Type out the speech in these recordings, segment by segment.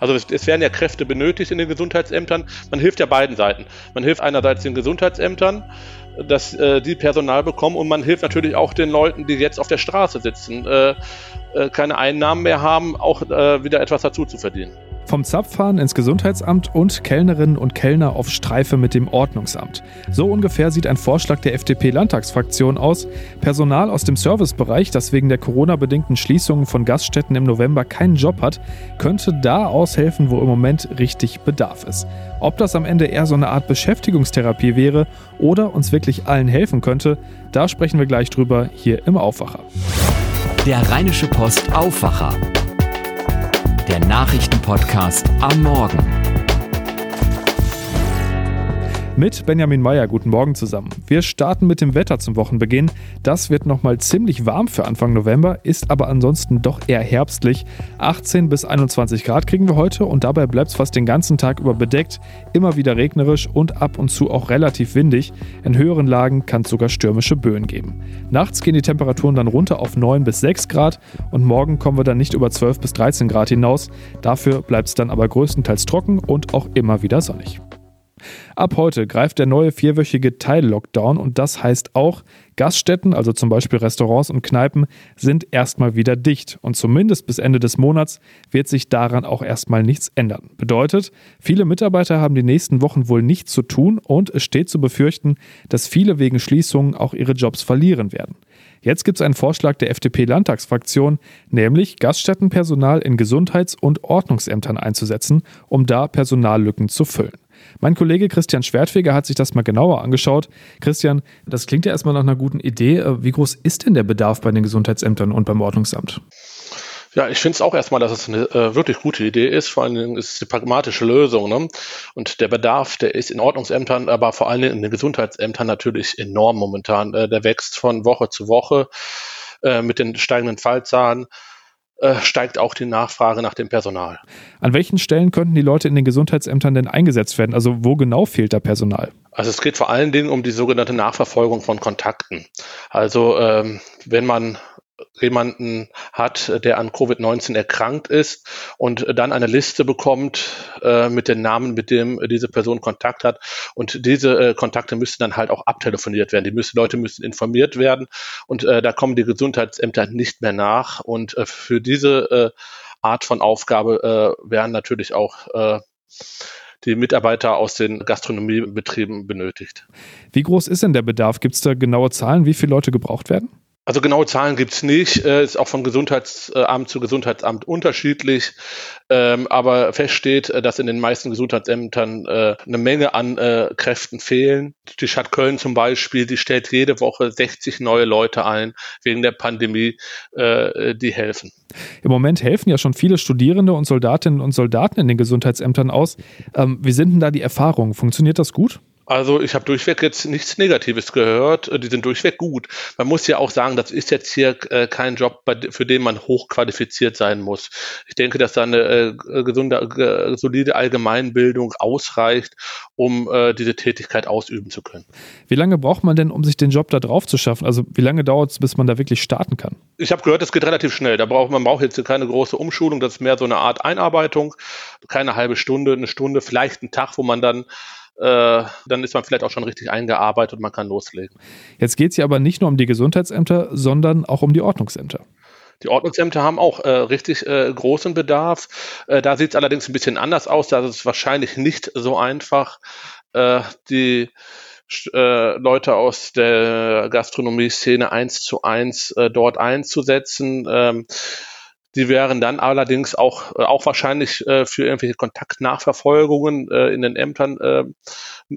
Also es, es, werden ja Kräfte benötigt in den Gesundheitsämtern. Man hilft ja beiden Seiten. Man hilft einerseits den Gesundheitsämtern, dass äh, die Personal bekommen und man hilft natürlich auch den Leuten, die jetzt auf der Straße sitzen, äh, äh, keine Einnahmen mehr haben, auch äh, wieder etwas dazu zu verdienen. Vom Zapfhahn ins Gesundheitsamt und Kellnerinnen und Kellner auf Streife mit dem Ordnungsamt. So ungefähr sieht ein Vorschlag der FDP-Landtagsfraktion aus. Personal aus dem Servicebereich, das wegen der Corona-bedingten Schließungen von Gaststätten im November keinen Job hat, könnte da aushelfen, wo im Moment richtig Bedarf ist. Ob das am Ende eher so eine Art Beschäftigungstherapie wäre oder uns wirklich allen helfen könnte, da sprechen wir gleich drüber hier im Aufwacher. Der Rheinische Post Aufwacher der Nachrichtenpodcast am Morgen. Mit Benjamin Meyer, guten Morgen zusammen. Wir starten mit dem Wetter zum Wochenbeginn. Das wird nochmal ziemlich warm für Anfang November, ist aber ansonsten doch eher herbstlich. 18 bis 21 Grad kriegen wir heute und dabei bleibt es fast den ganzen Tag über bedeckt, immer wieder regnerisch und ab und zu auch relativ windig. In höheren Lagen kann es sogar stürmische Böen geben. Nachts gehen die Temperaturen dann runter auf 9 bis 6 Grad und morgen kommen wir dann nicht über 12 bis 13 Grad hinaus. Dafür bleibt es dann aber größtenteils trocken und auch immer wieder sonnig. Ab heute greift der neue vierwöchige Teil-Lockdown und das heißt auch, Gaststätten, also zum Beispiel Restaurants und Kneipen, sind erstmal wieder dicht und zumindest bis Ende des Monats wird sich daran auch erstmal nichts ändern. Bedeutet, viele Mitarbeiter haben die nächsten Wochen wohl nichts zu tun und es steht zu befürchten, dass viele wegen Schließungen auch ihre Jobs verlieren werden. Jetzt gibt es einen Vorschlag der FDP-Landtagsfraktion, nämlich Gaststättenpersonal in Gesundheits- und Ordnungsämtern einzusetzen, um da Personallücken zu füllen. Mein Kollege Christian Schwertfeger hat sich das mal genauer angeschaut. Christian, das klingt ja erstmal nach einer guten Idee. Äh, wie groß ist denn der Bedarf bei den Gesundheitsämtern und beim Ordnungsamt? Ja, ich finde es auch erstmal, dass es eine äh, wirklich gute Idee ist. Vor allen Dingen ist es eine pragmatische Lösung. Ne? Und der Bedarf, der ist in Ordnungsämtern, aber vor allen Dingen in den Gesundheitsämtern natürlich enorm momentan. Äh, der wächst von Woche zu Woche äh, mit den steigenden Fallzahlen. Äh, steigt auch die Nachfrage nach dem Personal. An welchen Stellen könnten die Leute in den Gesundheitsämtern denn eingesetzt werden? Also wo genau fehlt da Personal? Also es geht vor allen Dingen um die sogenannte Nachverfolgung von Kontakten. Also ähm, wenn man jemanden hat, der an Covid-19 erkrankt ist und dann eine Liste bekommt äh, mit den Namen, mit dem diese Person Kontakt hat. Und diese äh, Kontakte müssen dann halt auch abtelefoniert werden. Die müssen, Leute müssen informiert werden und äh, da kommen die Gesundheitsämter nicht mehr nach. Und äh, für diese äh, Art von Aufgabe äh, werden natürlich auch die Mitarbeiter aus den Gastronomiebetrieben benötigt. Wie groß ist denn der Bedarf? Gibt es da genaue Zahlen, wie viele Leute gebraucht werden? Also genaue Zahlen gibt's nicht, äh, ist auch von Gesundheitsamt zu Gesundheitsamt unterschiedlich. Ähm, aber fest steht, äh, dass in den meisten Gesundheitsämtern äh, eine Menge an äh, Kräften fehlen. Die Stadt Köln zum Beispiel, die stellt jede Woche 60 neue Leute ein wegen der Pandemie, äh, die helfen. Im Moment helfen ja schon viele Studierende und Soldatinnen und Soldaten in den Gesundheitsämtern aus. Ähm, wie sind denn da die Erfahrungen? Funktioniert das gut? Also ich habe durchweg jetzt nichts Negatives gehört. Äh, die sind durchweg gut. Man muss ja auch sagen, das ist jetzt hier äh, kein Job, für den man hochqualifiziert sein muss. Ich denke, dass da eine äh, gesunde, äh, solide Allgemeinbildung ausreicht, um äh, diese Tätigkeit ausüben zu können. Wie lange braucht man denn, um sich den Job da drauf zu schaffen? Also wie lange dauert es, bis man da wirklich starten kann? Ich habe gehört, es geht relativ schnell. Da braucht man braucht jetzt keine große Umschulung. Das ist mehr so eine Art Einarbeitung, keine halbe Stunde, eine Stunde, vielleicht ein Tag, wo man dann äh, dann ist man vielleicht auch schon richtig eingearbeitet und man kann loslegen. Jetzt geht es ja aber nicht nur um die Gesundheitsämter, sondern auch um die Ordnungsämter. Die Ordnungsämter haben auch äh, richtig äh, großen Bedarf. Äh, da sieht es allerdings ein bisschen anders aus. Da ist es wahrscheinlich nicht so einfach, äh, die äh, Leute aus der Gastronomie-Szene eins zu eins dort einzusetzen. Ähm, die wären dann allerdings auch, äh, auch wahrscheinlich äh, für irgendwelche Kontaktnachverfolgungen äh, in den Ämtern äh,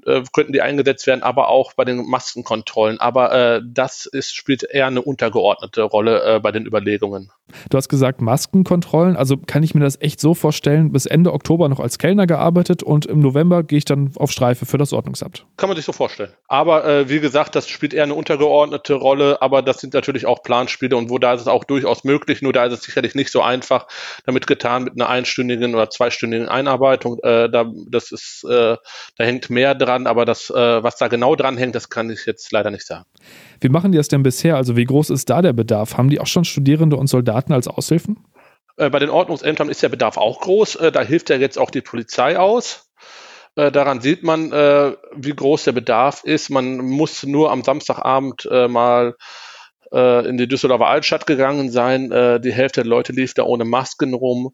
äh, könnten die eingesetzt werden, aber auch bei den Maskenkontrollen. Aber äh, das ist, spielt eher eine untergeordnete Rolle bei den Überlegungen. Du hast gesagt Maskenkontrollen, also kann ich mir das echt so vorstellen, bis Ende Oktober noch als Kellner gearbeitet und im November gehe ich dann auf Streife für das Ordnungsamt. Kann man sich so vorstellen. Aber wie gesagt, das spielt eher eine untergeordnete Rolle, aber das sind natürlich auch Planspiele und wo da ist es auch durchaus möglich, nur da ist es sicherlich nicht so einfach damit getan mit einer einstündigen oder zweistündigen Einarbeitung. Äh, da, das ist, äh, da hängt mehr dran, aber das, äh, was da genau dran hängt, das kann ich jetzt leider nicht sagen. Wie machen die das denn bisher? Also wie groß ist da der Bedarf? Haben die auch schon Studierende und Soldaten als Aushilfen? Äh, bei den Ordnungsämtern ist der Bedarf auch groß. Äh, da hilft ja jetzt auch die Polizei aus. Äh, daran sieht man, wie groß der Bedarf ist. Man muss nur am Samstagabend mal in die Düsseldorfer Altstadt gegangen sein. die Hälfte der Leute lief da ohne Masken rum.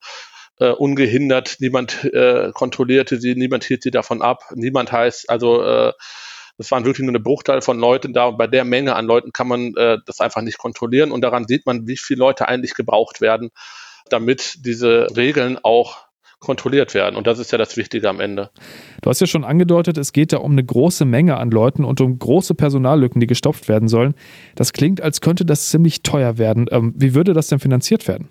ungehindert, niemand kontrollierte sie, niemand hielt sie davon ab, niemand heißt, also das waren wirklich nur eine Bruchteil von Leuten da und bei der Menge an Leuten kann man das einfach nicht kontrollieren und daran sieht man, wie viele Leute eigentlich gebraucht werden damit diese Regeln auch kontrolliert werden. Und das ist ja das Wichtige am Ende. Du hast ja schon angedeutet, es geht da um eine große Menge an Leuten und um große Personallücken, die gestopft werden sollen. Das klingt, als könnte das ziemlich teuer werden. Ähm, wie würde das denn finanziert werden?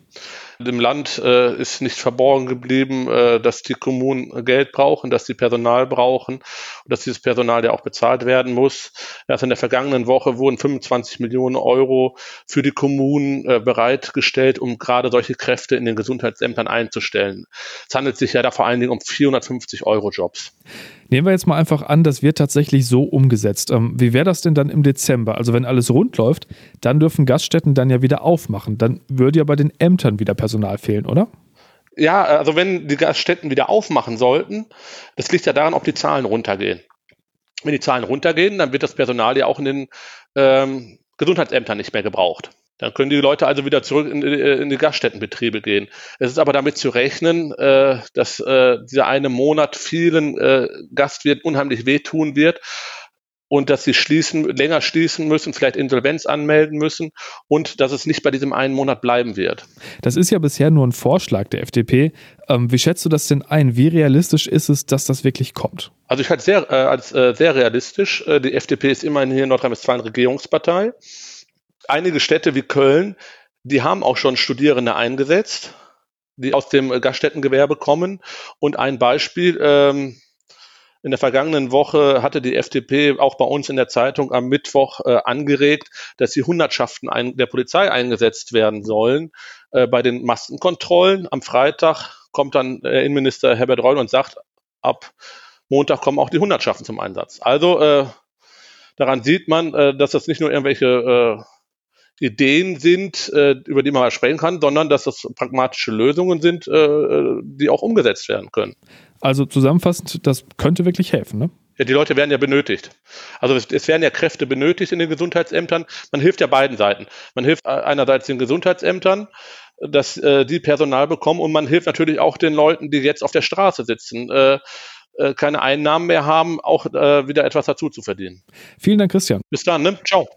Dem Land äh, ist nicht verborgen geblieben, äh, dass die Kommunen Geld brauchen, dass sie Personal brauchen und dass dieses Personal ja auch bezahlt werden muss. Erst in der vergangenen Woche wurden 25 Millionen Euro für die Kommunen äh, bereitgestellt, um gerade solche Kräfte in den Gesundheitsämtern einzustellen. Es handelt sich ja da vor allen Dingen um 450 Euro Jobs. Nehmen wir jetzt mal einfach an, das wird tatsächlich so umgesetzt. Ähm, wie wäre das denn dann im Dezember? Also wenn alles rund läuft, dann dürfen Gaststätten dann ja wieder aufmachen. Dann würde ja bei den Ämtern wieder Personal fehlen, oder? Ja, also wenn die Gaststätten wieder aufmachen sollten, das liegt ja daran, ob die Zahlen runtergehen. Wenn die Zahlen runtergehen, dann wird das Personal ja auch in den ähm, Gesundheitsämtern nicht mehr gebraucht. Dann können die Leute also wieder zurück in, äh, in die Gaststättenbetriebe gehen. Es ist aber damit zu rechnen, äh, dass äh, dieser eine Monat vielen äh, Gastwirten unheimlich wehtun wird und dass sie schließen, länger schließen müssen, vielleicht Insolvenz anmelden müssen und dass es nicht bei diesem einen Monat bleiben wird. Das ist ja bisher nur ein Vorschlag der FDP. Ähm, wie schätzt du das denn ein? Wie realistisch ist es, dass das wirklich kommt? Also ich halte es sehr, äh, als äh, sehr realistisch. Äh, die FDP ist immerhin hier in Nordrhein-Westfalen Regierungspartei einige Städte wie Köln, die haben auch schon Studierende eingesetzt, die aus dem Gaststättengewerbe kommen. Und ein Beispiel, ähm, in der vergangenen Woche hatte die FDP auch bei uns in der Zeitung am Mittwoch äh, angeregt, dass die Hundertschaften ein, der Polizei eingesetzt werden sollen äh, bei den Maskenkontrollen. Am Freitag kommt dann der Innenminister Herbert Reul und sagt, ab Montag kommen auch die Hundertschaften zum Einsatz. Also äh, daran sieht man, äh, dass das nicht nur irgendwelche äh, Ideen sind, äh, über die man mal sprechen kann, sondern dass das pragmatische Lösungen sind, äh, die auch umgesetzt werden können. Also zusammenfassend, das könnte wirklich helfen, ne? Ja, die Leute werden ja benötigt. Also es, es, werden ja Kräfte benötigt in den Gesundheitsämtern. Man hilft ja beiden Seiten. Man hilft einerseits den Gesundheitsämtern, dass äh, die Personal bekommen und man hilft natürlich auch den Leuten, die jetzt auf der Straße sitzen, äh, äh, keine Einnahmen mehr haben, auch äh, wieder etwas dazu zu verdienen. Vielen Dank, Christian. Bis dann, ne? Ciao.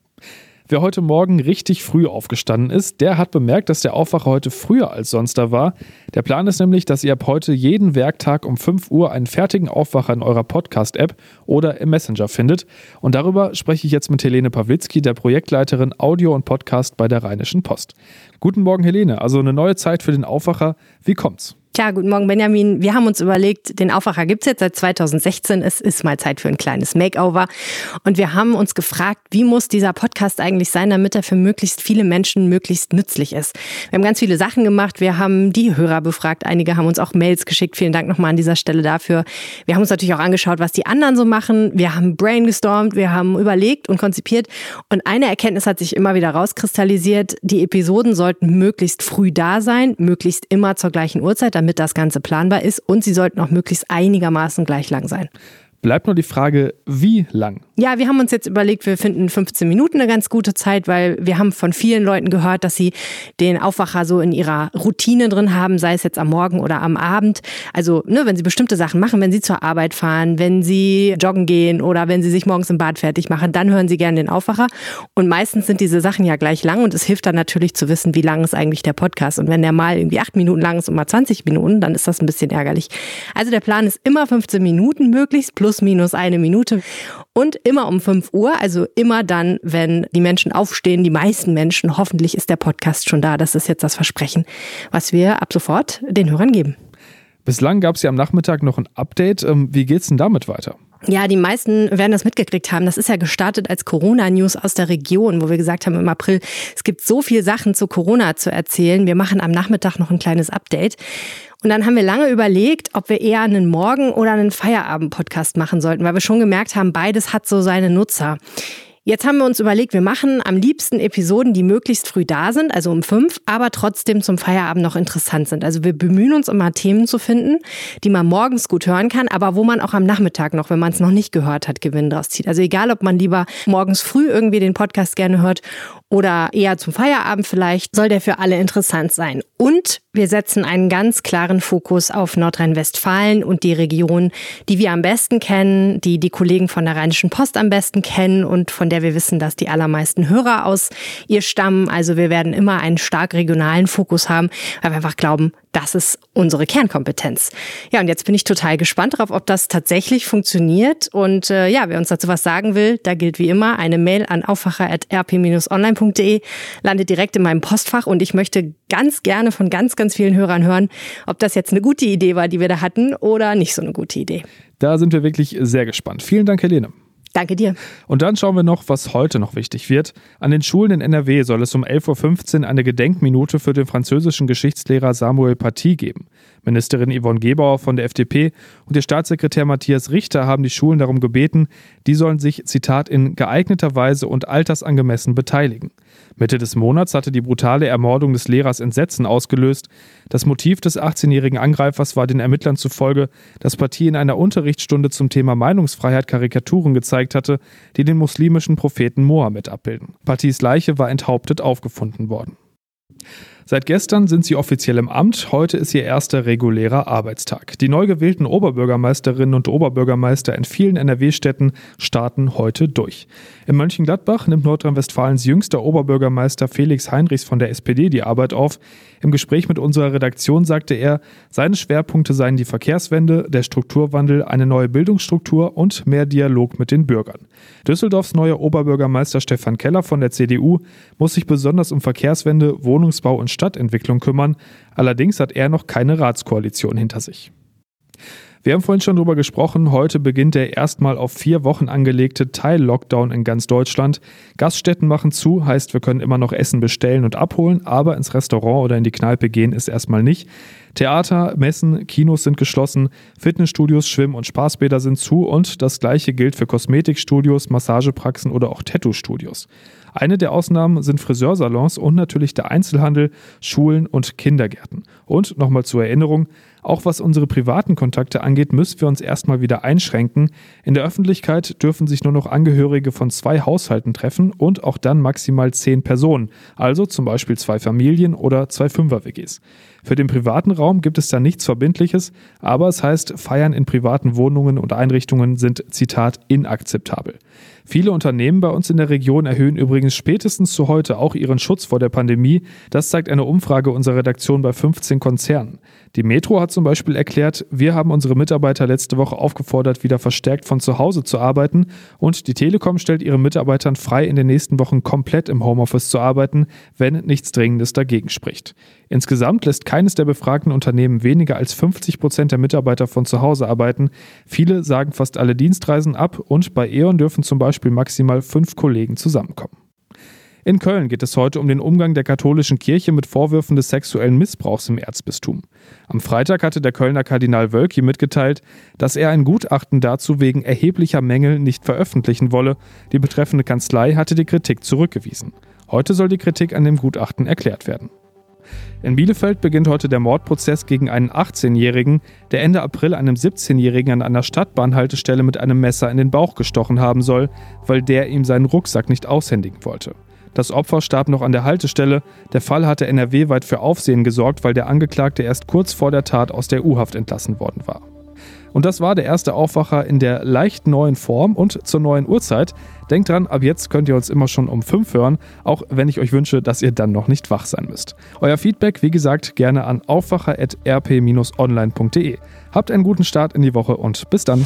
Wer heute Morgen richtig früh aufgestanden ist, der hat bemerkt, dass der Aufwacher heute früher als sonst da war. Der Plan ist nämlich, dass ihr ab heute jeden Werktag um 5 Uhr einen fertigen Aufwacher in eurer Podcast-App oder im Messenger findet. Und darüber spreche ich jetzt mit Helene Pawlitzki, der Projektleiterin Audio und Podcast bei der Rheinischen Post. Guten Morgen, Helene. Also eine neue Zeit für den Aufwacher. Wie kommt's? Tja, guten Morgen, Benjamin. Wir haben uns überlegt, den Aufwacher gibt's jetzt seit 2016. Es ist mal Zeit für ein kleines Makeover. Und wir haben uns gefragt, wie muss dieser Podcast eigentlich sein, damit er für möglichst viele Menschen möglichst nützlich ist. Wir haben ganz viele Sachen gemacht. Wir haben die Hörer befragt. Einige haben uns auch Mails geschickt. Vielen Dank nochmal an dieser Stelle dafür. Wir haben uns natürlich auch angeschaut, was die anderen so machen. Wir haben brainstormt. Wir haben überlegt und konzipiert. Und eine Erkenntnis hat sich immer wieder rauskristallisiert. Die Episoden sollten möglichst früh da sein, möglichst immer zur gleichen Uhrzeit damit das Ganze planbar ist und sie sollten auch möglichst einigermaßen gleich lang sein. Bleibt nur die Frage, wie lang? Ja, wir haben uns jetzt überlegt, wir finden 15 Minuten eine ganz gute Zeit, weil wir haben von vielen Leuten gehört, dass sie den Aufwacher so in ihrer Routine drin haben, sei es jetzt am Morgen oder am Abend. Also, ne, wenn sie bestimmte Sachen machen, wenn sie zur Arbeit fahren, wenn sie joggen gehen oder wenn sie sich morgens im Bad fertig machen, dann hören sie gerne den Aufwacher. Und meistens sind diese Sachen ja gleich lang und es hilft dann natürlich zu wissen, wie lang ist eigentlich der Podcast. Und wenn der mal irgendwie acht Minuten lang ist und mal 20 Minuten, dann ist das ein bisschen ärgerlich. Also der Plan ist immer 15 Minuten möglichst plus plus minus eine Minute. Und immer um 5 Uhr, also immer dann, wenn die Menschen aufstehen, die meisten Menschen, hoffentlich ist der Podcast schon da. Das ist jetzt das Versprechen, was wir ab sofort den Hörern geben. Bislang gab es ja am Nachmittag noch ein Update. Ähm, wie geht's denn damit weiter? Ja, die meisten werden das mitgekriegt haben. Das ist ja gestartet als Corona-News aus der Region, wo wir gesagt haben im April, es gibt so viel Sachen zu Corona zu erzählen. Wir machen am Nachmittag noch ein kleines Update. Und dann haben wir lange überlegt, ob wir eher einen Morgen- oder einen Feierabend-Podcast machen sollten, weil wir schon gemerkt haben, beides hat so seine Nutzer. Jetzt haben wir uns überlegt, wir machen am liebsten Episoden, die möglichst früh da sind, also um fünf, aber trotzdem zum Feierabend noch interessant sind. Also wir bemühen uns immer Themen zu finden, die man morgens gut hören kann, aber wo man auch am Nachmittag noch, wenn man es noch nicht gehört hat, Gewinn draus zieht. Also egal, ob man lieber morgens früh irgendwie den Podcast gerne hört oder eher zum Feierabend vielleicht, soll der für alle interessant sein. Und wir setzen einen ganz klaren Fokus auf Nordrhein-Westfalen und die Region, die wir am besten kennen, die die Kollegen von der Rheinischen Post am besten kennen und von der wir wissen, dass die allermeisten Hörer aus ihr stammen. Also wir werden immer einen stark regionalen Fokus haben, weil wir einfach glauben, das ist unsere Kernkompetenz. Ja, und jetzt bin ich total gespannt darauf, ob das tatsächlich funktioniert. Und äh, ja, wer uns dazu was sagen will, da gilt wie immer eine Mail an aufwacher.rp-online.de, landet direkt in meinem Postfach und ich möchte ganz gerne von ganz, ganz vielen Hörern hören, ob das jetzt eine gute Idee war, die wir da hatten oder nicht so eine gute Idee. Da sind wir wirklich sehr gespannt. Vielen Dank, Helene. Danke dir. Und dann schauen wir noch, was heute noch wichtig wird. An den Schulen in NRW soll es um 11.15 Uhr eine Gedenkminute für den französischen Geschichtslehrer Samuel Paty geben. Ministerin Yvonne Gebauer von der FDP und der Staatssekretär Matthias Richter haben die Schulen darum gebeten, die sollen sich, Zitat, in geeigneter Weise und altersangemessen beteiligen. Mitte des Monats hatte die brutale Ermordung des Lehrers Entsetzen ausgelöst. Das Motiv des 18-jährigen Angreifers war den Ermittlern zufolge, dass Partie in einer Unterrichtsstunde zum Thema Meinungsfreiheit Karikaturen gezeigt hatte, die den muslimischen Propheten Mohammed abbilden. Parties Leiche war enthauptet aufgefunden worden. Seit gestern sind sie offiziell im Amt, heute ist ihr erster regulärer Arbeitstag. Die neu gewählten Oberbürgermeisterinnen und Oberbürgermeister in vielen NRW-Städten starten heute durch. In Mönchengladbach nimmt Nordrhein-Westfalens jüngster Oberbürgermeister Felix Heinrichs von der SPD die Arbeit auf. Im Gespräch mit unserer Redaktion sagte er, seine Schwerpunkte seien die Verkehrswende, der Strukturwandel, eine neue Bildungsstruktur und mehr Dialog mit den Bürgern. Düsseldorfs neuer Oberbürgermeister Stefan Keller von der CDU muss sich besonders um Verkehrswende, Wohnungsbau und Stadtentwicklung kümmern. Allerdings hat er noch keine Ratskoalition hinter sich. Wir haben vorhin schon darüber gesprochen, heute beginnt der erstmal auf vier Wochen angelegte Teil-Lockdown in ganz Deutschland. Gaststätten machen zu, heißt wir können immer noch Essen bestellen und abholen, aber ins Restaurant oder in die Kneipe gehen ist erstmal nicht. Theater, Messen, Kinos sind geschlossen, Fitnessstudios, Schwimm- und Spaßbäder sind zu und das gleiche gilt für Kosmetikstudios, Massagepraxen oder auch Tattoo-Studios. Eine der Ausnahmen sind Friseursalons und natürlich der Einzelhandel, Schulen und Kindergärten. Und nochmal zur Erinnerung, auch was unsere privaten Kontakte angeht, müssen wir uns erstmal wieder einschränken. In der Öffentlichkeit dürfen sich nur noch Angehörige von zwei Haushalten treffen und auch dann maximal zehn Personen, also zum Beispiel zwei Familien oder zwei Fünfer-WGs. Für den privaten Raum gibt es da nichts Verbindliches, aber es heißt, Feiern in privaten Wohnungen und Einrichtungen sind, Zitat, inakzeptabel. Viele Unternehmen bei uns in der Region erhöhen übrigens spätestens zu heute auch ihren Schutz vor der Pandemie. Das zeigt eine Umfrage unserer Redaktion bei 15 Konzernen. Die Metro hat zum Beispiel erklärt, wir haben unsere Mitarbeiter letzte Woche aufgefordert, wieder verstärkt von zu Hause zu arbeiten und die Telekom stellt ihren Mitarbeitern frei, in den nächsten Wochen komplett im Homeoffice zu arbeiten, wenn nichts Dringendes dagegen spricht. Insgesamt lässt keines der befragten Unternehmen weniger als 50 Prozent der Mitarbeiter von zu Hause arbeiten. Viele sagen fast alle Dienstreisen ab und bei E.ON dürfen zum Beispiel maximal fünf Kollegen zusammenkommen. In Köln geht es heute um den Umgang der katholischen Kirche mit Vorwürfen des sexuellen Missbrauchs im Erzbistum. Am Freitag hatte der Kölner Kardinal Wölki mitgeteilt, dass er ein Gutachten dazu wegen erheblicher Mängel nicht veröffentlichen wolle. Die betreffende Kanzlei hatte die Kritik zurückgewiesen. Heute soll die Kritik an dem Gutachten erklärt werden. In Bielefeld beginnt heute der Mordprozess gegen einen 18-Jährigen, der Ende April einem 17-Jährigen an einer Stadtbahnhaltestelle mit einem Messer in den Bauch gestochen haben soll, weil der ihm seinen Rucksack nicht aushändigen wollte. Das Opfer starb noch an der Haltestelle. Der Fall hatte NRW-weit für Aufsehen gesorgt, weil der Angeklagte erst kurz vor der Tat aus der U-Haft entlassen worden war. Und das war der erste Aufwacher in der leicht neuen Form und zur neuen Uhrzeit. Denkt dran, ab jetzt könnt ihr uns immer schon um 5 hören, auch wenn ich euch wünsche, dass ihr dann noch nicht wach sein müsst. Euer Feedback, wie gesagt, gerne an aufwacher.rp-online.de. Habt einen guten Start in die Woche und bis dann.